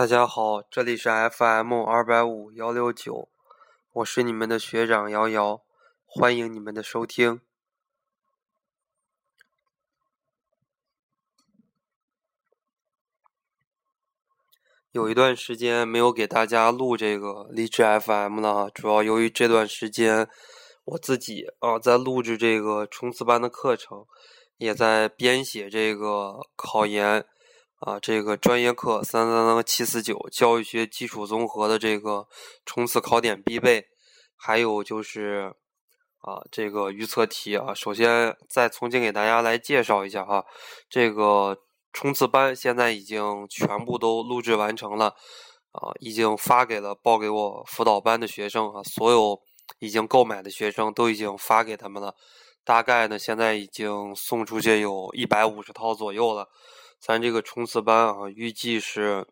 大家好，这里是 FM 二百五幺六九，我是你们的学长瑶瑶，欢迎你们的收听。有一段时间没有给大家录这个励志 FM 了，主要由于这段时间我自己啊在录制这个冲刺班的课程，也在编写这个考研啊这个专业课三三三七四九教育学基础综合的这个冲刺考点必备，还有就是啊这个预测题啊，首先再重新给大家来介绍一下哈，这个。冲刺班现在已经全部都录制完成了，啊，已经发给了报给我辅导班的学生啊，所有已经购买的学生都已经发给他们了。大概呢，现在已经送出去有一百五十套左右了。咱这个冲刺班啊，预计是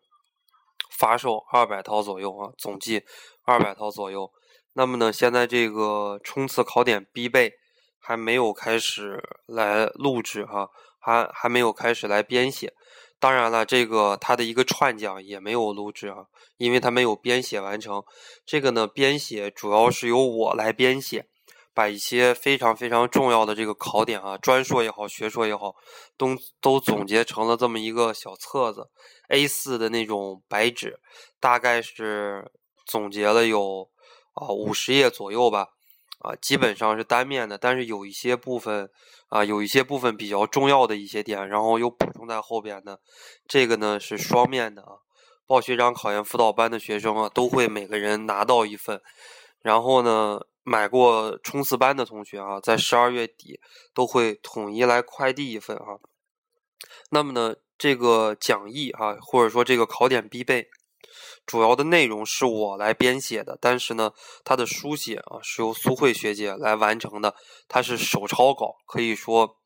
发售二百套左右啊，总计二百套左右。那么呢，现在这个冲刺考点必备还没有开始来录制哈。还还没有开始来编写，当然了，这个它的一个串讲也没有录制啊，因为它没有编写完成。这个呢，编写主要是由我来编写，把一些非常非常重要的这个考点啊，专硕也好，学硕也好，都都总结成了这么一个小册子，A4 的那种白纸，大概是总结了有啊五十页左右吧。啊，基本上是单面的，但是有一些部分啊，有一些部分比较重要的一些点，然后又补充在后边的。这个呢是双面的啊。报学长考研辅导班的学生啊，都会每个人拿到一份。然后呢，买过冲刺班的同学啊，在十二月底都会统一来快递一份啊。那么呢，这个讲义啊，或者说这个考点必备。主要的内容是我来编写的，但是呢，它的书写啊是由苏慧学姐来完成的，它是手抄稿，可以说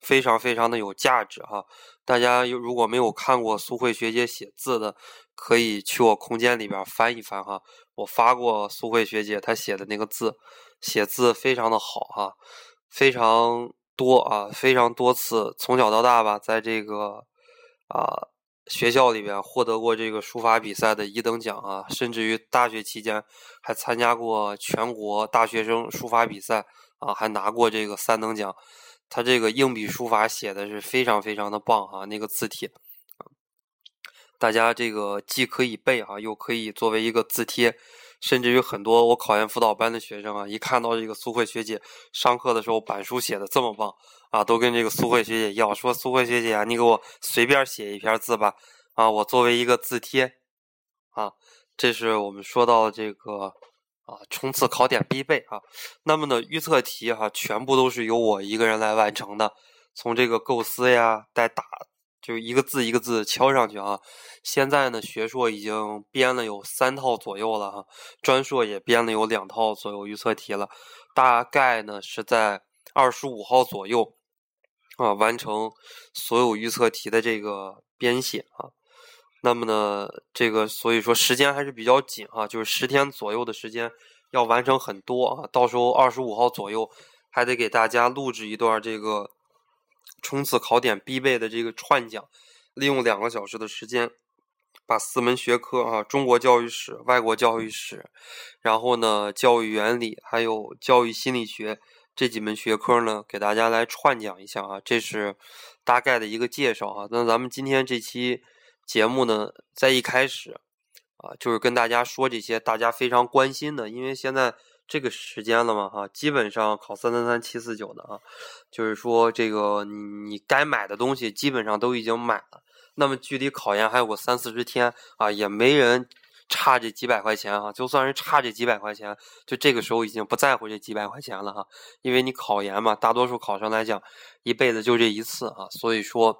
非常非常的有价值哈。大家有如果没有看过苏慧学姐写字的，可以去我空间里边翻一翻哈。我发过苏慧学姐她写的那个字，写字非常的好哈，非常多啊，非常多次，从小到大吧，在这个啊。学校里边获得过这个书法比赛的一等奖啊，甚至于大学期间还参加过全国大学生书法比赛啊，还拿过这个三等奖。他这个硬笔书法写的是非常非常的棒哈，那个字帖，大家这个既可以背哈，又可以作为一个字帖。甚至于很多我考研辅导班的学生啊，一看到这个苏慧学姐上课的时候板书写的这么棒啊，都跟这个苏慧学姐要说：“苏慧学姐啊，你给我随便写一篇字吧，啊，我作为一个字帖啊。”这是我们说到这个啊冲刺考点必备啊。那么呢，预测题哈，全部都是由我一个人来完成的，从这个构思呀，带打。就一个字一个字敲上去啊！现在呢，学硕已经编了有三套左右了哈，专硕也编了有两套左右预测题了，大概呢是在二十五号左右啊完成所有预测题的这个编写啊。那么呢，这个所以说时间还是比较紧啊，就是十天左右的时间要完成很多啊。到时候二十五号左右还得给大家录制一段这个。冲刺考点必备的这个串讲，利用两个小时的时间，把四门学科啊，中国教育史、外国教育史，然后呢，教育原理，还有教育心理学这几门学科呢，给大家来串讲一下啊。这是大概的一个介绍啊。那咱们今天这期节目呢，在一开始啊，就是跟大家说这些大家非常关心的，因为现在。这个时间了嘛哈，基本上考三三三七四九的啊，就是说这个你你该买的东西基本上都已经买了。那么距离考研还有个三四十天啊，也没人差这几百块钱啊。就算是差这几百块钱，就这个时候已经不在乎这几百块钱了哈，因为你考研嘛，大多数考生来讲，一辈子就这一次啊。所以说，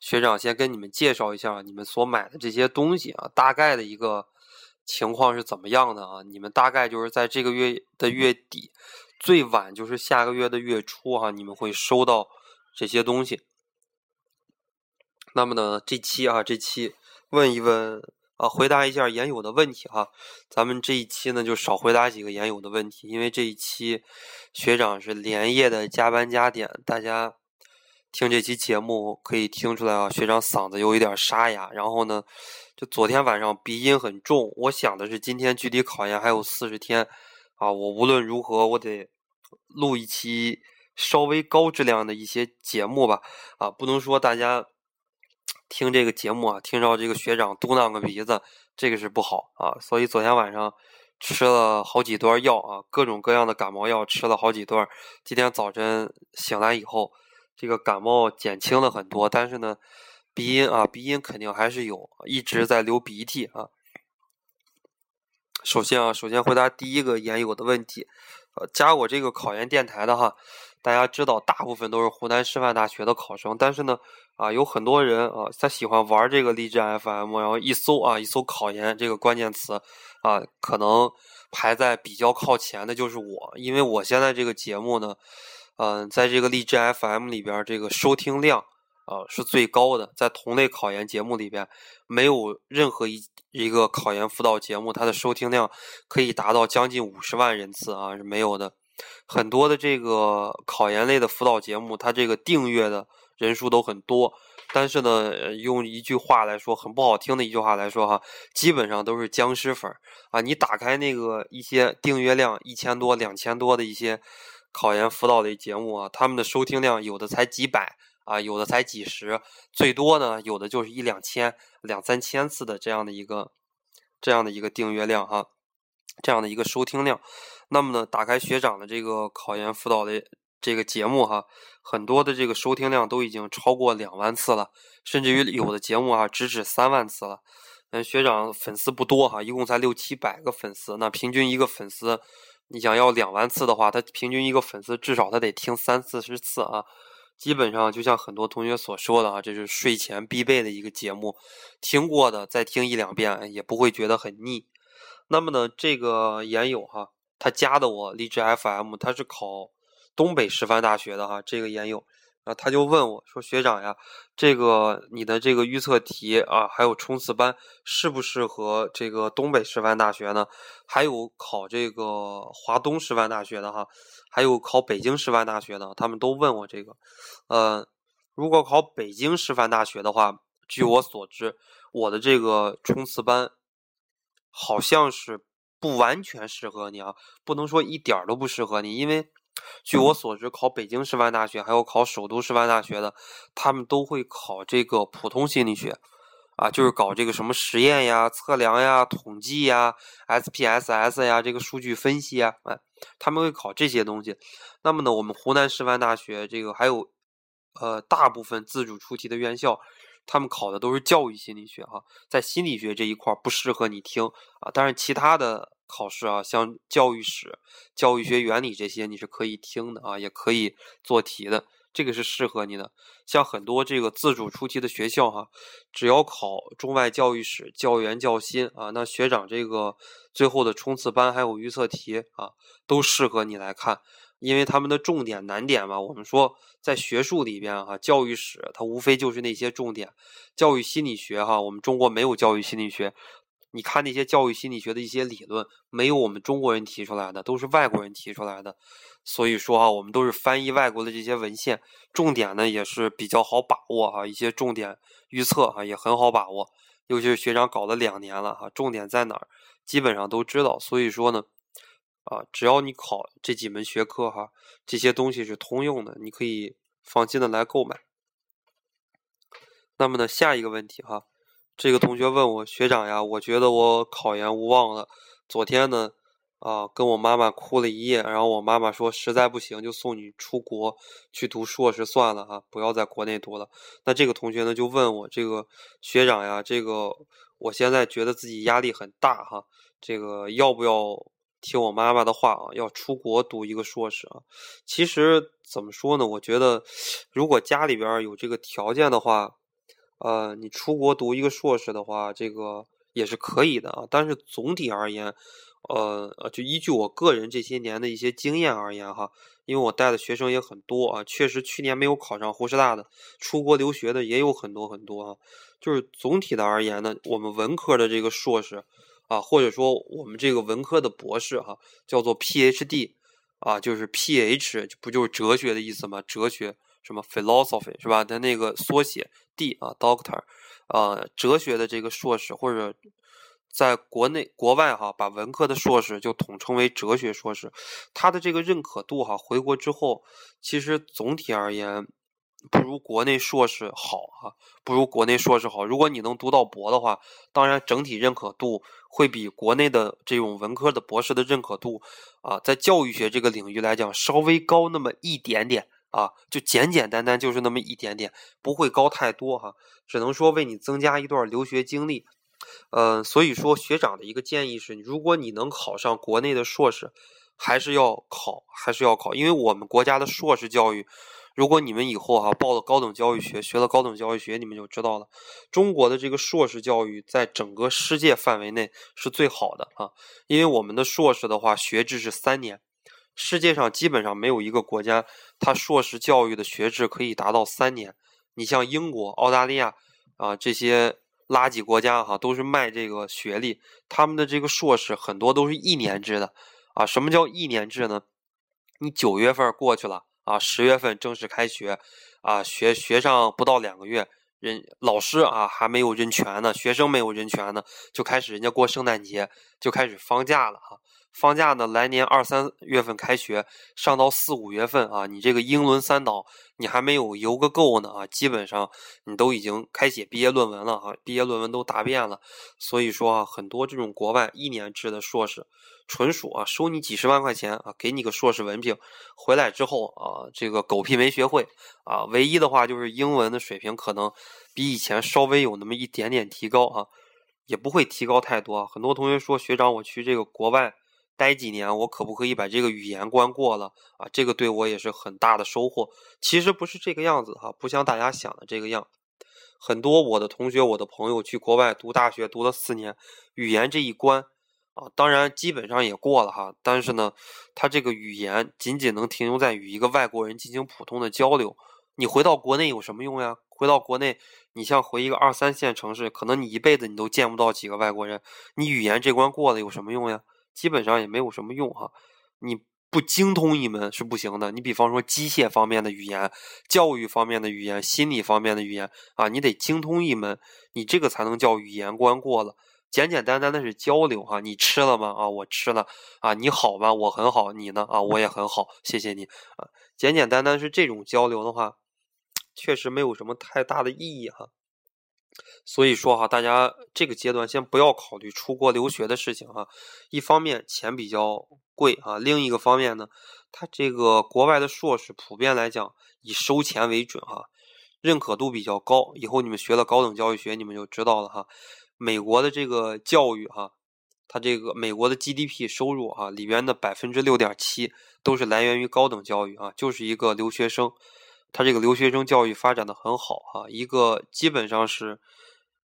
学长先跟你们介绍一下你们所买的这些东西啊，大概的一个。情况是怎么样的啊？你们大概就是在这个月的月底，最晚就是下个月的月初哈，你们会收到这些东西。那么呢，这期啊，这期问一问啊，回答一下研友的问题哈。咱们这一期呢，就少回答几个研友的问题，因为这一期学长是连夜的加班加点，大家。听这期节目可以听出来啊，学长嗓子有一点沙哑。然后呢，就昨天晚上鼻音很重。我想的是，今天距离考研还有四十天啊，我无论如何我得录一期稍微高质量的一些节目吧。啊，不能说大家听这个节目啊，听到这个学长嘟囔个鼻子，这个是不好啊。所以昨天晚上。吃了好几段药啊，各种各样的感冒药吃了好几段。今天早晨醒来以后，这个感冒减轻了很多，但是呢，鼻音啊，鼻音肯定还是有，一直在流鼻涕啊。首先啊，首先回答第一个研友的问题，呃，加我这个考研电台的哈，大家知道大部分都是湖南师范大学的考生，但是呢，啊，有很多人啊，他喜欢玩这个励志 FM，然后一搜啊，一搜考研这个关键词。啊，可能排在比较靠前的就是我，因为我现在这个节目呢，嗯，在这个荔枝 FM 里边，这个收听量啊是最高的，在同类考研节目里边，没有任何一一个考研辅导节目，它的收听量可以达到将近五十万人次啊，是没有的。很多的这个考研类的辅导节目，它这个订阅的人数都很多。但是呢，用一句话来说，很不好听的一句话来说哈，基本上都是僵尸粉啊！你打开那个一些订阅量一千多、两千多的一些考研辅导类节目啊，他们的收听量有的才几百啊，有的才几十，最多呢有的就是一两千、两三千次的这样的一个这样的一个订阅量哈，这样的一个收听量。那么呢，打开学长的这个考研辅导类。这个节目哈，很多的这个收听量都已经超过两万次了，甚至于有的节目啊，直指三万次了。嗯，学长粉丝不多哈，一共才六七百个粉丝。那平均一个粉丝，你想要两万次的话，他平均一个粉丝至少他得听三四十次啊。基本上就像很多同学所说的啊，这是睡前必备的一个节目，听过的再听一两遍也不会觉得很腻。那么呢，这个研友哈，他加的我荔枝 FM，他是考。东北师范大学的哈，这个研友啊，他就问我说：“学长呀，这个你的这个预测题啊，还有冲刺班适不适合这个东北师范大学呢？还有考这个华东师范大学的哈，还有考北京师范大学的，他们都问我这个。呃，如果考北京师范大学的话，据我所知，我的这个冲刺班好像是不完全适合你啊，不能说一点都不适合你，因为。”据我所知，考北京师范大学还有考首都师范大学的，他们都会考这个普通心理学，啊，就是搞这个什么实验呀、测量呀、统计呀、SPSS 呀、这个数据分析呀，哎，他们会考这些东西。那么呢，我们湖南师范大学这个还有，呃，大部分自主出题的院校，他们考的都是教育心理学哈，在心理学这一块不适合你听啊，但是其他的。考试啊，像教育史、教育学原理这些，你是可以听的啊，也可以做题的，这个是适合你的。像很多这个自主出题的学校哈，只要考中外教育史、教研教心啊，那学长这个最后的冲刺班还有预测题啊，都适合你来看，因为他们的重点难点嘛。我们说在学术里边哈，教育史它无非就是那些重点，教育心理学哈，我们中国没有教育心理学。你看那些教育心理学的一些理论，没有我们中国人提出来的，都是外国人提出来的。所以说啊，我们都是翻译外国的这些文献，重点呢也是比较好把握哈，一些重点预测哈也很好把握。尤其是学长搞了两年了哈，重点在哪儿，基本上都知道。所以说呢，啊，只要你考这几门学科哈，这些东西是通用的，你可以放心的来购买。那么呢，下一个问题哈。这个同学问我学长呀，我觉得我考研无望了。昨天呢，啊，跟我妈妈哭了一夜，然后我妈妈说，实在不行就送你出国去读硕士算了哈，不要在国内读了。那这个同学呢就问我这个学长呀，这个我现在觉得自己压力很大哈，这个要不要听我妈妈的话啊，要出国读一个硕士啊？其实怎么说呢，我觉得如果家里边有这个条件的话。呃，你出国读一个硕士的话，这个也是可以的啊。但是总体而言，呃，就依据我个人这些年的一些经验而言哈，因为我带的学生也很多啊，确实去年没有考上湖师大的，出国留学的也有很多很多啊。就是总体的而言呢，我们文科的这个硕士啊，或者说我们这个文科的博士哈，叫做 PhD 啊，就是 PH 不就是哲学的意思吗？哲学。什么 philosophy 是吧？它那个缩写 D 啊，doctor，呃，哲学的这个硕士，或者在国内国外哈，把文科的硕士就统称为哲学硕士，它的这个认可度哈，回国之后其实总体而言。不如国内硕士好啊，不如国内硕士好。如果你能读到博的话，当然整体认可度会比国内的这种文科的博士的认可度啊，在教育学这个领域来讲稍微高那么一点点啊，就简简单单就是那么一点点，不会高太多哈。只能说为你增加一段留学经历。呃，所以说学长的一个建议是，如果你能考上国内的硕士，还是要考，还是要考，因为我们国家的硕士教育。如果你们以后哈报了高等教育学，学了高等教育学，你们就知道了，中国的这个硕士教育在整个世界范围内是最好的啊。因为我们的硕士的话，学制是三年，世界上基本上没有一个国家，它硕士教育的学制可以达到三年。你像英国、澳大利亚啊这些垃圾国家哈，都是卖这个学历，他们的这个硕士很多都是一年制的啊。什么叫一年制呢？你九月份过去了。啊，十月份正式开学，啊，学学上不到两个月，人老师啊还没有认全呢，学生没有认全呢，就开始人家过圣诞节，就开始放假了哈。放假呢，来年二三月份开学，上到四五月份啊，你这个英伦三岛你还没有游个够呢啊，基本上你都已经开写毕业论文了啊，毕业论文都答辩了。所以说啊，很多这种国外一年制的硕士，纯属啊收你几十万块钱啊，给你个硕士文凭，回来之后啊，这个狗屁没学会啊，唯一的话就是英文的水平可能比以前稍微有那么一点点提高啊，也不会提高太多啊。很多同学说学长，我去这个国外。待几年，我可不可以把这个语言关过了啊？这个对我也是很大的收获。其实不是这个样子哈，不像大家想的这个样。很多我的同学、我的朋友去国外读大学，读了四年，语言这一关啊，当然基本上也过了哈。但是呢，他这个语言仅仅能停留在与一个外国人进行普通的交流。你回到国内有什么用呀？回到国内，你像回一个二三线城市，可能你一辈子你都见不到几个外国人。你语言这关过了有什么用呀？基本上也没有什么用哈，你不精通一门是不行的。你比方说机械方面的语言、教育方面的语言、心理方面的语言啊，你得精通一门，你这个才能叫语言关过了。简简单单的是交流哈，你吃了吗？啊，我吃了啊，你好吗？我很好，你呢？啊，我也很好，谢谢你啊。简简单单是这种交流的话，确实没有什么太大的意义哈。所以说哈，大家这个阶段先不要考虑出国留学的事情哈。一方面钱比较贵啊，另一个方面呢，它这个国外的硕士普遍来讲以收钱为准哈，认可度比较高。以后你们学了高等教育学，你们就知道了哈。美国的这个教育哈，它这个美国的 GDP 收入哈里边的百分之六点七都是来源于高等教育啊，就是一个留学生。他这个留学生教育发展的很好哈，一个基本上是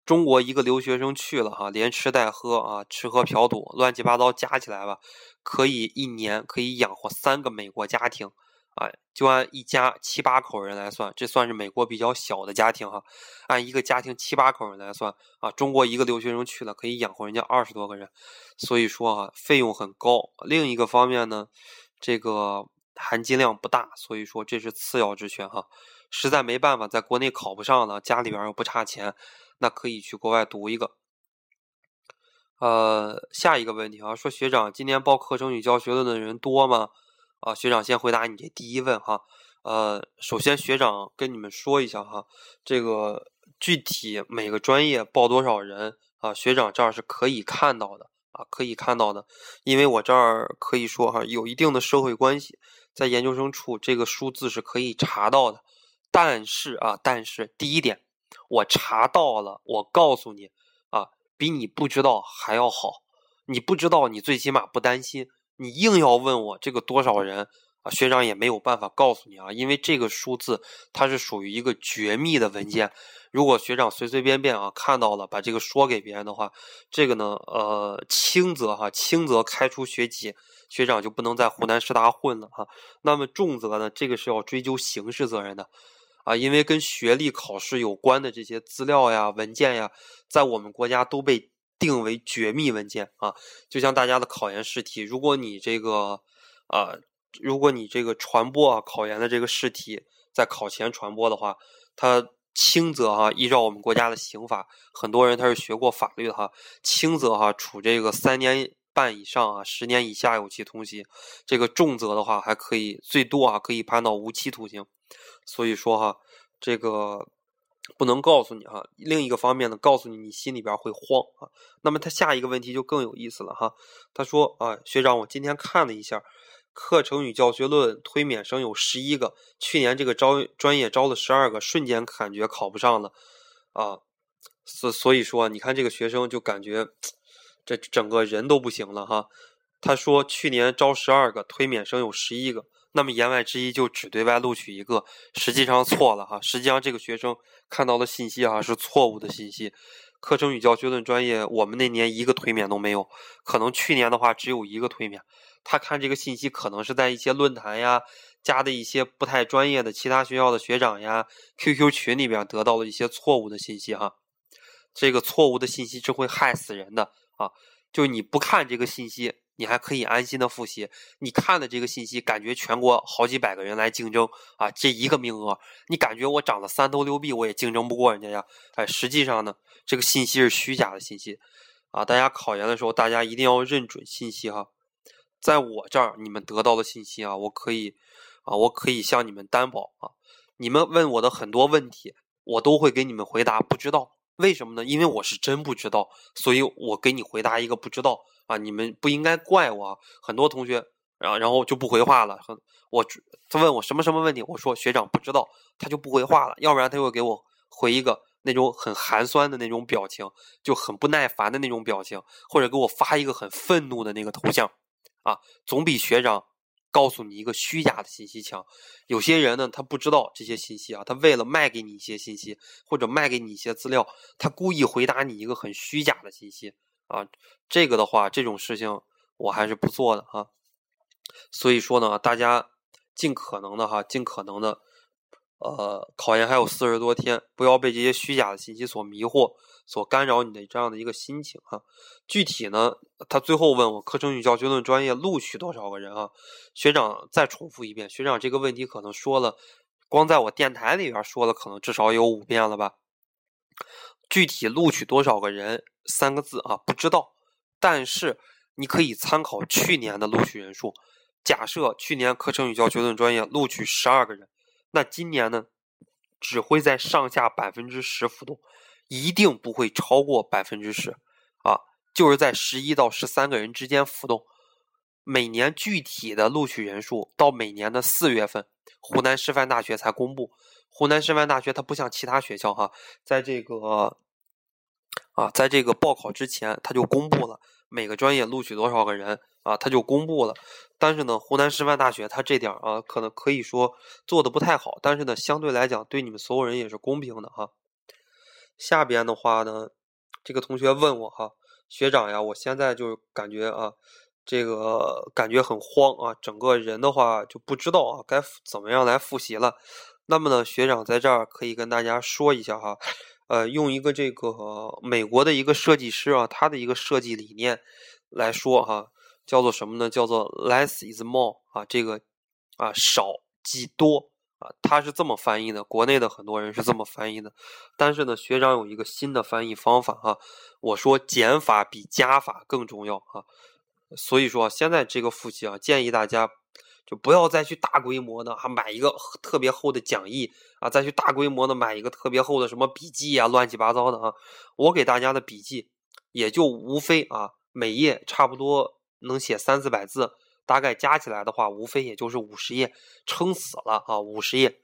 中国一个留学生去了哈，连吃带喝啊，吃喝嫖赌乱七八糟加起来吧，可以一年可以养活三个美国家庭，啊，就按一家七八口人来算，这算是美国比较小的家庭哈，按一个家庭七八口人来算啊，中国一个留学生去了可以养活人家二十多个人，所以说啊，费用很高。另一个方面呢，这个。含金量不大，所以说这是次要之选哈。实在没办法，在国内考不上了，家里边又不差钱，那可以去国外读一个。呃，下一个问题啊，说学长，今年报课程与教学论的人多吗？啊，学长先回答你这第一问哈。呃，首先学长跟你们说一下哈，这个具体每个专业报多少人啊，学长这儿是可以看到的啊，可以看到的，因为我这儿可以说哈，有一定的社会关系。在研究生处，这个数字是可以查到的，但是啊，但是第一点，我查到了，我告诉你啊，比你不知道还要好。你不知道，你最起码不担心。你硬要问我这个多少人学长也没有办法告诉你啊，因为这个数字它是属于一个绝密的文件。如果学长随随便便啊看到了，把这个说给别人的话，这个呢，呃，轻则哈，轻则开除学籍。学长就不能在湖南师大混了哈，那么重则呢，这个是要追究刑事责任的，啊，因为跟学历考试有关的这些资料呀、文件呀，在我们国家都被定为绝密文件啊。就像大家的考研试题，如果你这个啊，如果你这个传播啊考研的这个试题，在考前传播的话，他轻则哈，依照我们国家的刑法，很多人他是学过法律的哈，轻则哈处这个三年半以上啊，十年以下有期徒刑；这个重则的话，还可以最多啊可以判到无期徒刑。所以说哈，这个。不能告诉你哈，另一个方面呢，告诉你你心里边会慌啊。那么他下一个问题就更有意思了哈。他说啊，学长，我今天看了一下，课程与教学论推免生有十一个，去年这个招专业招了十二个，瞬间感觉考不上了啊。所所以说，你看这个学生就感觉这整个人都不行了哈。他说去年招十二个，推免生有十一个。那么言外之意就只对外录取一个，实际上错了哈。实际上这个学生看到的信息哈是错误的信息。课程与教学论专业我们那年一个推免都没有，可能去年的话只有一个推免。他看这个信息可能是在一些论坛呀，加的一些不太专业的其他学校的学长呀，QQ 群里边得到了一些错误的信息哈。这个错误的信息是会害死人的啊！就你不看这个信息。你还可以安心的复习。你看的这个信息，感觉全国好几百个人来竞争啊，这一个名额，你感觉我长了三头六臂，我也竞争不过人家呀。哎，实际上呢，这个信息是虚假的信息啊。大家考研的时候，大家一定要认准信息哈。在我这儿，你们得到的信息啊，我可以啊，我可以向你们担保啊。你们问我的很多问题，我都会给你们回答不知道。为什么呢？因为我是真不知道，所以我给你回答一个不知道。啊，你们不应该怪我。啊很多同学，然然后就不回话了。很我他问我什么什么问题，我说学长不知道，他就不回话了。要不然他会给我回一个那种很寒酸的那种表情，就很不耐烦的那种表情，或者给我发一个很愤怒的那个头像。啊，总比学长告诉你一个虚假的信息强。有些人呢，他不知道这些信息啊，他为了卖给你一些信息，或者卖给你一些资料，他故意回答你一个很虚假的信息。啊，这个的话，这种事情我还是不做的哈。所以说呢，大家尽可能的哈，尽可能的，呃，考研还有四十多天，不要被这些虚假的信息所迷惑，所干扰你的这样的一个心情哈。具体呢，他最后问我课程与教学论专业录取多少个人啊？学长再重复一遍，学长这个问题可能说了，光在我电台里边说了，可能至少有五遍了吧。具体录取多少个人？三个字啊，不知道。但是你可以参考去年的录取人数。假设去年课程与教学论专业录取十二个人，那今年呢，只会在上下百分之十浮动，一定不会超过百分之十啊，就是在十一到十三个人之间浮动。每年具体的录取人数到每年的四月份，湖南师范大学才公布。湖南师范大学它不像其他学校哈，在这个。啊，在这个报考之前，他就公布了每个专业录取多少个人啊，他就公布了。但是呢，湖南师范大学他这点啊，可能可以说做的不太好。但是呢，相对来讲，对你们所有人也是公平的哈。下边的话呢，这个同学问我哈，学长呀，我现在就感觉啊，这个感觉很慌啊，整个人的话就不知道啊该怎么样来复习了。那么呢，学长在这儿可以跟大家说一下哈。呃，用一个这个美国的一个设计师啊，他的一个设计理念来说哈，叫做什么呢？叫做 less is more 啊，这个啊少即多啊，他是这么翻译的。国内的很多人是这么翻译的，但是呢，学长有一个新的翻译方法哈，我说减法比加法更重要啊，所以说现在这个复习啊，建议大家。就不要再去大规模的哈买一个特别厚的讲义啊，再去大规模的买一个特别厚的什么笔记啊，乱七八糟的啊。我给大家的笔记也就无非啊，每页差不多能写三四百字，大概加起来的话，无非也就是五十页，撑死了啊，五十页。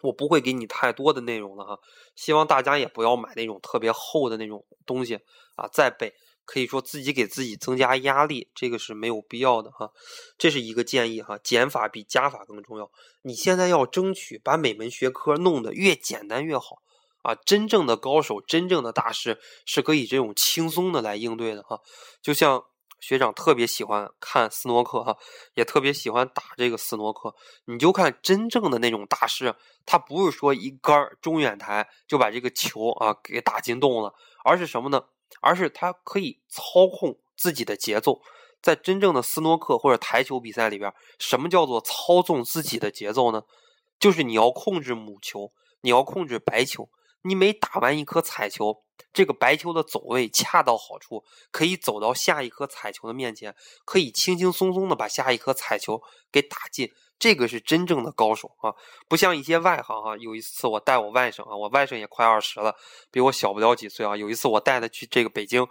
我不会给你太多的内容了哈，希望大家也不要买那种特别厚的那种东西啊，再背。可以说自己给自己增加压力，这个是没有必要的哈。这是一个建议哈，减法比加法更重要。你现在要争取把每门学科弄得越简单越好啊！真正的高手，真正的大师是可以这种轻松的来应对的哈。就像学长特别喜欢看斯诺克哈，也特别喜欢打这个斯诺克。你就看真正的那种大师，他不是说一杆中远台就把这个球啊给打进洞了，而是什么呢？而是他可以操控自己的节奏，在真正的斯诺克或者台球比赛里边，什么叫做操纵自己的节奏呢？就是你要控制母球，你要控制白球。你每打完一颗彩球，这个白球的走位恰到好处，可以走到下一颗彩球的面前，可以轻轻松松的把下一颗彩球给打进。这个是真正的高手啊，不像一些外行啊。有一次我带我外甥啊，我外甥也快二十了，比我小不了几岁啊。有一次我带他去这个北京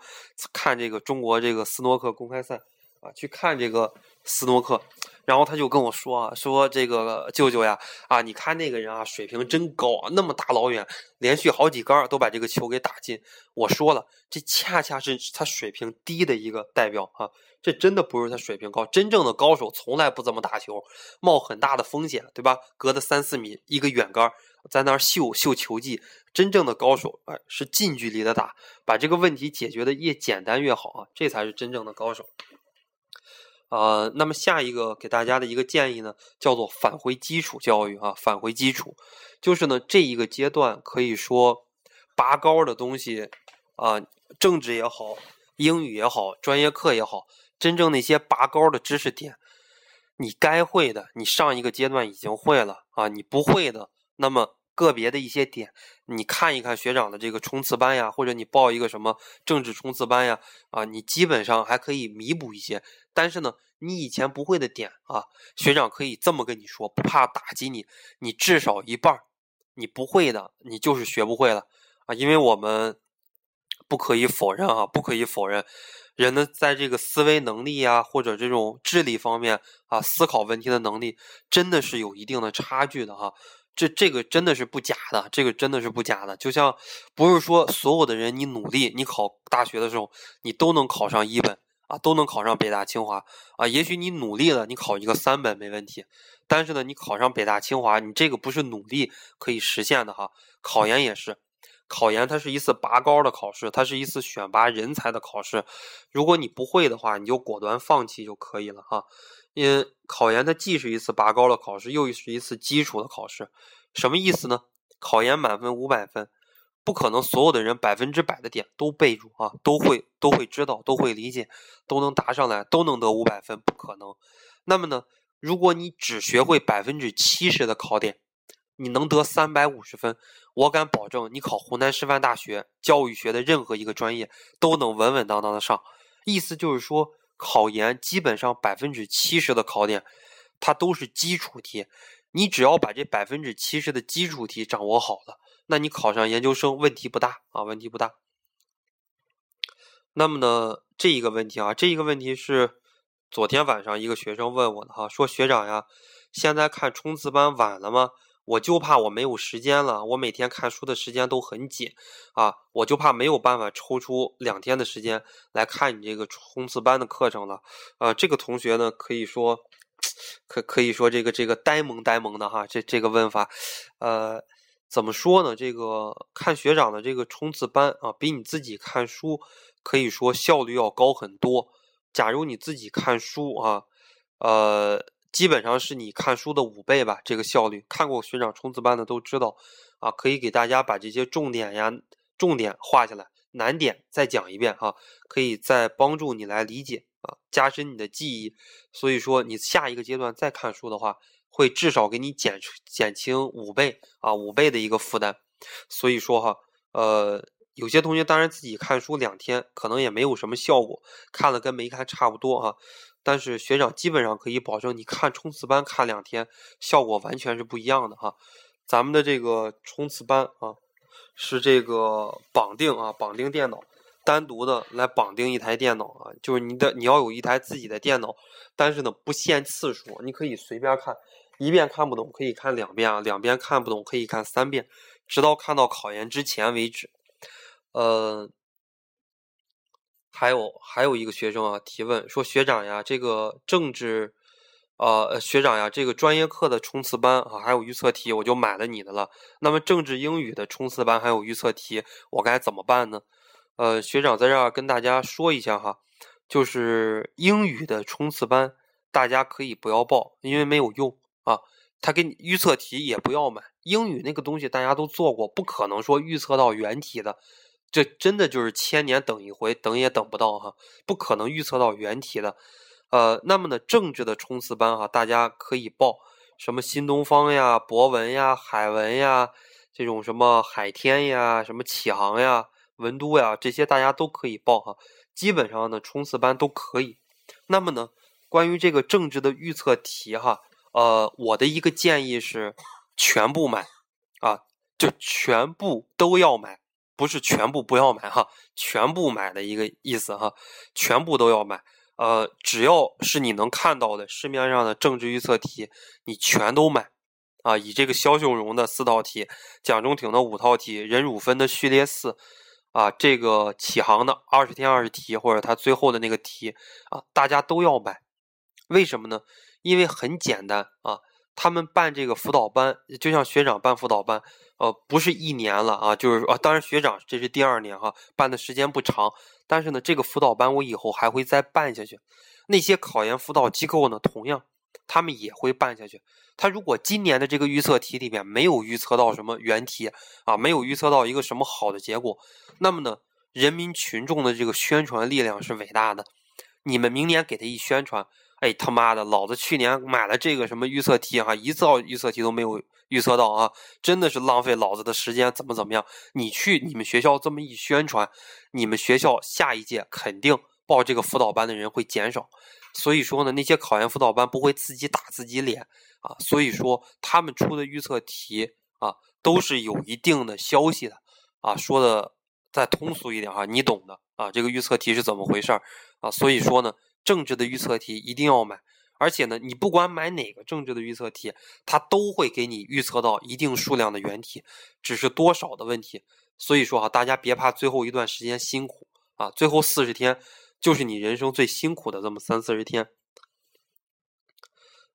看这个中国这个斯诺克公开赛啊，去看这个斯诺克。然后他就跟我说啊，说这个舅舅呀，啊，你看那个人啊，水平真高啊，那么大老远，连续好几杆都把这个球给打进。我说了，这恰恰是他水平低的一个代表啊，这真的不是他水平高，真正的高手从来不这么打球，冒很大的风险，对吧？隔的三四米一个远杆，在那儿秀秀球技，真正的高手哎，是近距离的打，把这个问题解决的越简单越好啊，这才是真正的高手。呃，那么下一个给大家的一个建议呢，叫做返回基础教育啊，返回基础，就是呢这一个阶段可以说拔高的东西啊，政治也好，英语也好，专业课也好，真正那些拔高的知识点，你该会的，你上一个阶段已经会了啊，你不会的，那么。个别的一些点，你看一看学长的这个冲刺班呀，或者你报一个什么政治冲刺班呀，啊，你基本上还可以弥补一些。但是呢，你以前不会的点啊，学长可以这么跟你说，不怕打击你，你至少一半儿你不会的，你就是学不会了啊。因为我们不可以否认啊，不可以否认，人的在这个思维能力呀，或者这种智力方面啊，思考问题的能力，真的是有一定的差距的哈。这这个真的是不假的，这个真的是不假的。就像不是说所有的人，你努力，你考大学的时候，你都能考上一本啊，都能考上北大清华啊。也许你努力了，你考一个三本没问题。但是呢，你考上北大清华，你这个不是努力可以实现的哈。考研也是，考研它是一次拔高的考试，它是一次选拔人才的考试。如果你不会的话，你就果断放弃就可以了哈。因考研它既是一次拔高的考试，又是一次基础的考试，什么意思呢？考研满分五百分，不可能所有的人百分之百的点都背住啊，都会都会知道，都会理解，都能答上来，都能得五百分，不可能。那么呢，如果你只学会百分之七十的考点，你能得三百五十分，我敢保证，你考湖南师范大学教育学的任何一个专业都能稳稳当当的上。意思就是说。考研基本上百分之七十的考点，它都是基础题。你只要把这百分之七十的基础题掌握好了，那你考上研究生问题不大啊，问题不大。那么呢，这一个问题啊，这一个问题是昨天晚上一个学生问我的哈，说学长呀，现在看冲刺班晚了吗？我就怕我没有时间了，我每天看书的时间都很紧，啊，我就怕没有办法抽出两天的时间来看你这个冲刺班的课程了，啊，这个同学呢，可以说，可可以说这个这个呆萌呆萌的哈，这这个问法，呃，怎么说呢？这个看学长的这个冲刺班啊，比你自己看书可以说效率要高很多。假如你自己看书啊，呃。基本上是你看书的五倍吧，这个效率。看过学长冲刺班的都知道，啊，可以给大家把这些重点呀、重点画下来，难点再讲一遍哈，可以再帮助你来理解啊，加深你的记忆。所以说，你下一个阶段再看书的话，会至少给你减减轻五倍啊，五倍的一个负担。所以说哈，呃，有些同学当然自己看书两天，可能也没有什么效果，看了跟没看差不多哈。但是学长基本上可以保证，你看冲刺班看两天，效果完全是不一样的哈。咱们的这个冲刺班啊，是这个绑定啊，绑定电脑，单独的来绑定一台电脑啊，就是你的你要有一台自己的电脑，但是呢不限次数，你可以随便看，一遍看不懂可以看两遍啊，两遍看不懂可以看三遍，直到看到考研之前为止，呃。还有还有一个学生啊，提问说：“学长呀，这个政治，呃，学长呀，这个专业课的冲刺班啊，还有预测题，我就买了你的了。那么政治英语的冲刺班还有预测题，我该怎么办呢？呃，学长在这儿跟大家说一下哈，就是英语的冲刺班，大家可以不要报，因为没有用啊。他给你预测题也不要买，英语那个东西大家都做过，不可能说预测到原题的。”这真的就是千年等一回，等也等不到哈，不可能预测到原题的。呃，那么呢，政治的冲刺班哈，大家可以报。什么新东方呀、博文呀、海文呀，这种什么海天呀、什么启航呀、文都呀，这些大家都可以报哈。基本上呢，冲刺班都可以。那么呢，关于这个政治的预测题哈，呃，我的一个建议是全部买啊，就全部都要买，不是全部不要买哈，全部买的一个意思哈，全部都要买。呃，只要是你能看到的市面上的政治预测题，你全都买啊。以这个肖秀荣的四套题，蒋中挺的五套题，任汝芬的序列四。啊，这个启航的二十天二十题，或者他最后的那个题啊，大家都要买，为什么呢？因为很简单啊，他们办这个辅导班，就像学长办辅导班，呃，不是一年了啊，就是啊，当然学长这是第二年哈，办的时间不长，但是呢，这个辅导班我以后还会再办下去，那些考研辅导机构呢，同样。他们也会办下去。他如果今年的这个预测题里面没有预测到什么原题啊，没有预测到一个什么好的结果，那么呢，人民群众的这个宣传力量是伟大的。你们明年给他一宣传，哎他妈的，老子去年买了这个什么预测题哈，一道预测题都没有预测到啊，真的是浪费老子的时间，怎么怎么样？你去你们学校这么一宣传，你们学校下一届肯定报这个辅导班的人会减少。所以说呢，那些考研辅导班不会自己打自己脸啊，所以说他们出的预测题啊，都是有一定的消息的啊。说的再通俗一点哈，你懂的啊。这个预测题是怎么回事儿啊？所以说呢，政治的预测题一定要买，而且呢，你不管买哪个政治的预测题，它都会给你预测到一定数量的原题，只是多少的问题。所以说哈，大家别怕最后一段时间辛苦啊，最后四十天。就是你人生最辛苦的这么三四十天。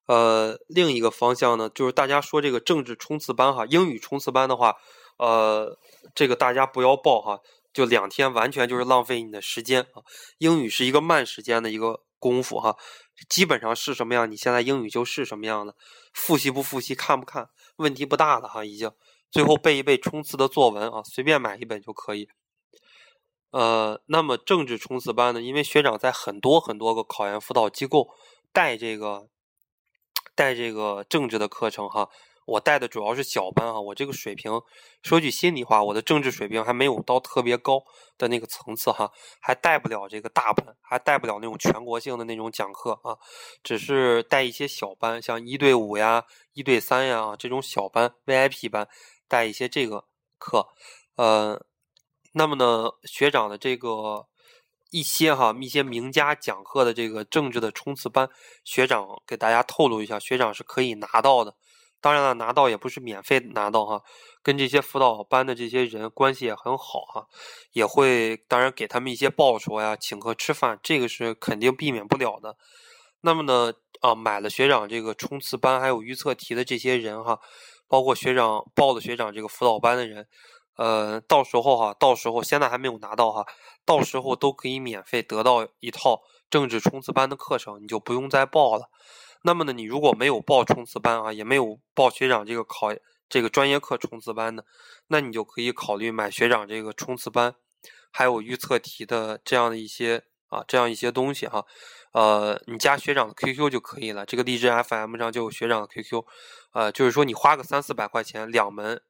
呃，另一个方向呢，就是大家说这个政治冲刺班哈，英语冲刺班的话，呃，这个大家不要报哈，就两天完全就是浪费你的时间啊。英语是一个慢时间的一个功夫哈，基本上是什么样，你现在英语就是什么样的，复习不复习，看不看，问题不大了哈，已经。最后背一背冲刺的作文啊，随便买一本就可以。呃，那么政治冲刺班呢？因为学长在很多很多个考研辅导机构带这个带这个政治的课程哈，我带的主要是小班啊。我这个水平，说句心里话，我的政治水平还没有到特别高的那个层次哈，还带不了这个大班，还带不了那种全国性的那种讲课啊，只是带一些小班，像一对五呀、一对三呀这种小班 VIP 班，带一些这个课，呃。那么呢，学长的这个一些哈一些名家讲课的这个政治的冲刺班，学长给大家透露一下，学长是可以拿到的。当然了，拿到也不是免费拿到哈，跟这些辅导班的这些人关系也很好哈，也会当然给他们一些报酬呀，请客吃饭，这个是肯定避免不了的。那么呢，啊，买了学长这个冲刺班还有预测题的这些人哈，包括学长报了学长这个辅导班的人。呃，到时候哈，到时候现在还没有拿到哈，到时候都可以免费得到一套政治冲刺班的课程，你就不用再报了。那么呢，你如果没有报冲刺班啊，也没有报学长这个考这个专业课冲刺班的，那你就可以考虑买学长这个冲刺班，还有预测题的这样的一些啊，这样一些东西哈。呃，你加学长的 QQ 就可以了，这个荔枝 FM 上就有学长的 QQ。呃，就是说你花个三四百块钱，两门。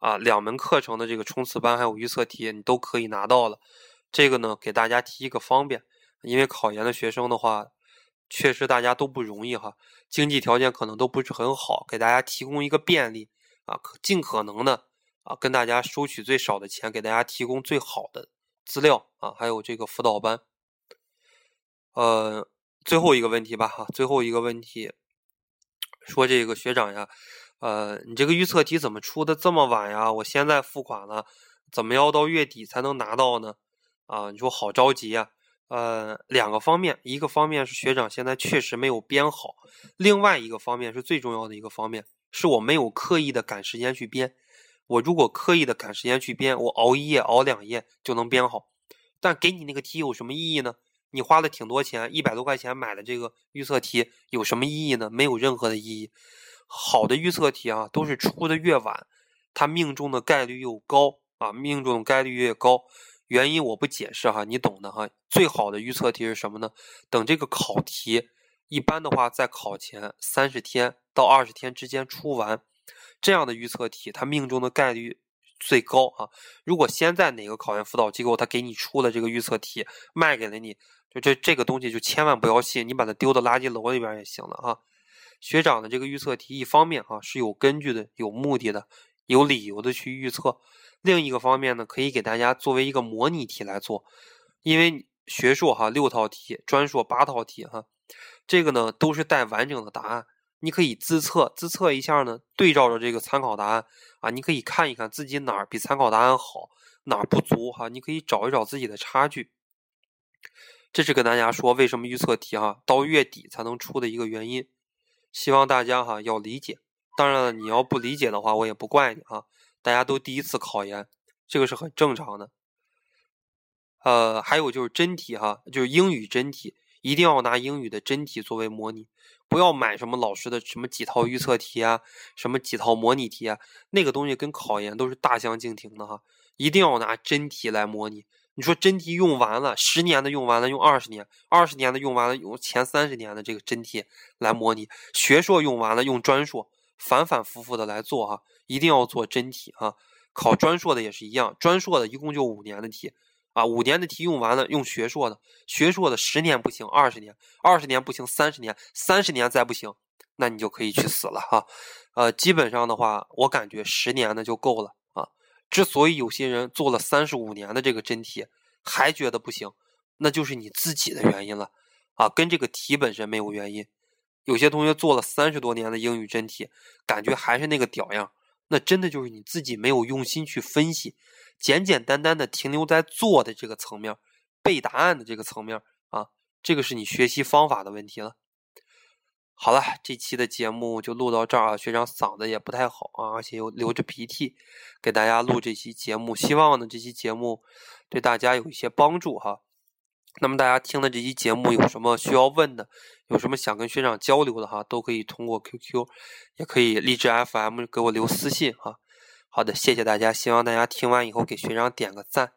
啊，两门课程的这个冲刺班还有预测题，你都可以拿到了。这个呢，给大家提一个方便，因为考研的学生的话，确实大家都不容易哈，经济条件可能都不是很好，给大家提供一个便利啊，尽可能的啊，跟大家收取最少的钱，给大家提供最好的资料啊，还有这个辅导班。呃，最后一个问题吧哈，最后一个问题，说这个学长呀。呃，你这个预测题怎么出的这么晚呀？我现在付款了，怎么要到月底才能拿到呢？啊，你说好着急呀。呃，两个方面，一个方面是学长现在确实没有编好，另外一个方面是最重要的一个方面，是我没有刻意的赶时间去编。我如果刻意的赶时间去编，我熬一夜熬两夜就能编好。但给你那个题有什么意义呢？你花了挺多钱，一百多块钱买的这个预测题有什么意义呢？没有任何的意义。好的预测题啊，都是出的越晚，它命中的概率又高啊，命中的概率越高。原因我不解释哈，你懂的哈。最好的预测题是什么呢？等这个考题一般的话在考前三十天到二十天之间出完。这样的预测题，它命中的概率最高啊！如果现在哪个考研辅导机构他给你出了这个预测题，卖给了你，就这这个东西就千万不要信，你把它丢到垃圾篓里边也行了啊！学长的这个预测题，一方面啊是有根据的、有目的的、有理由的去预测；另一个方面呢，可以给大家作为一个模拟题来做，因为学硕哈六套题，专硕八套题哈，这个呢都是带完整的答案。你可以自测，自测一下呢，对照着这个参考答案啊，你可以看一看自己哪儿比参考答案好，哪儿不足哈，你可以找一找自己的差距。这是跟大家说为什么预测题哈到月底才能出的一个原因，希望大家哈要理解。当然了，你要不理解的话，我也不怪你啊。大家都第一次考研，这个是很正常的。呃，还有就是真题哈，就是英语真题，一定要拿英语的真题作为模拟。不要买什么老师的什么几套预测题啊，什么几套模拟题啊，那个东西跟考研都是大相径庭的哈。一定要拿真题来模拟。你说真题用完了，十年的用完了，用二十年；二十年的用完了，用前三十年的这个真题来模拟。学硕用完了，用专硕，反反复复的来做哈。一定要做真题哈。考专硕的也是一样，专硕的一共就五年的题。啊，五年的题用完了，用学硕的，学硕的十年不行，二十年，二十年不行，三十年，三十年再不行，那你就可以去死了哈。呃，基本上的话，我感觉十年的就够了啊。之所以有些人做了三十五年的这个真题还觉得不行，那就是你自己的原因了啊，跟这个题本身没有原因。有些同学做了三十多年的英语真题，感觉还是那个屌样，那真的就是你自己没有用心去分析。简简单单的停留在做的这个层面，背答案的这个层面啊，这个是你学习方法的问题了。好了，这期的节目就录到这儿啊。学长嗓子也不太好啊，而且又流着鼻涕，给大家录这期节目，希望呢这期节目对大家有一些帮助哈。那么大家听了这期节目有什么需要问的，有什么想跟学长交流的哈，都可以通过 QQ，也可以励志 FM 给我留私信哈。好的，谢谢大家，希望大家听完以后给学长点个赞。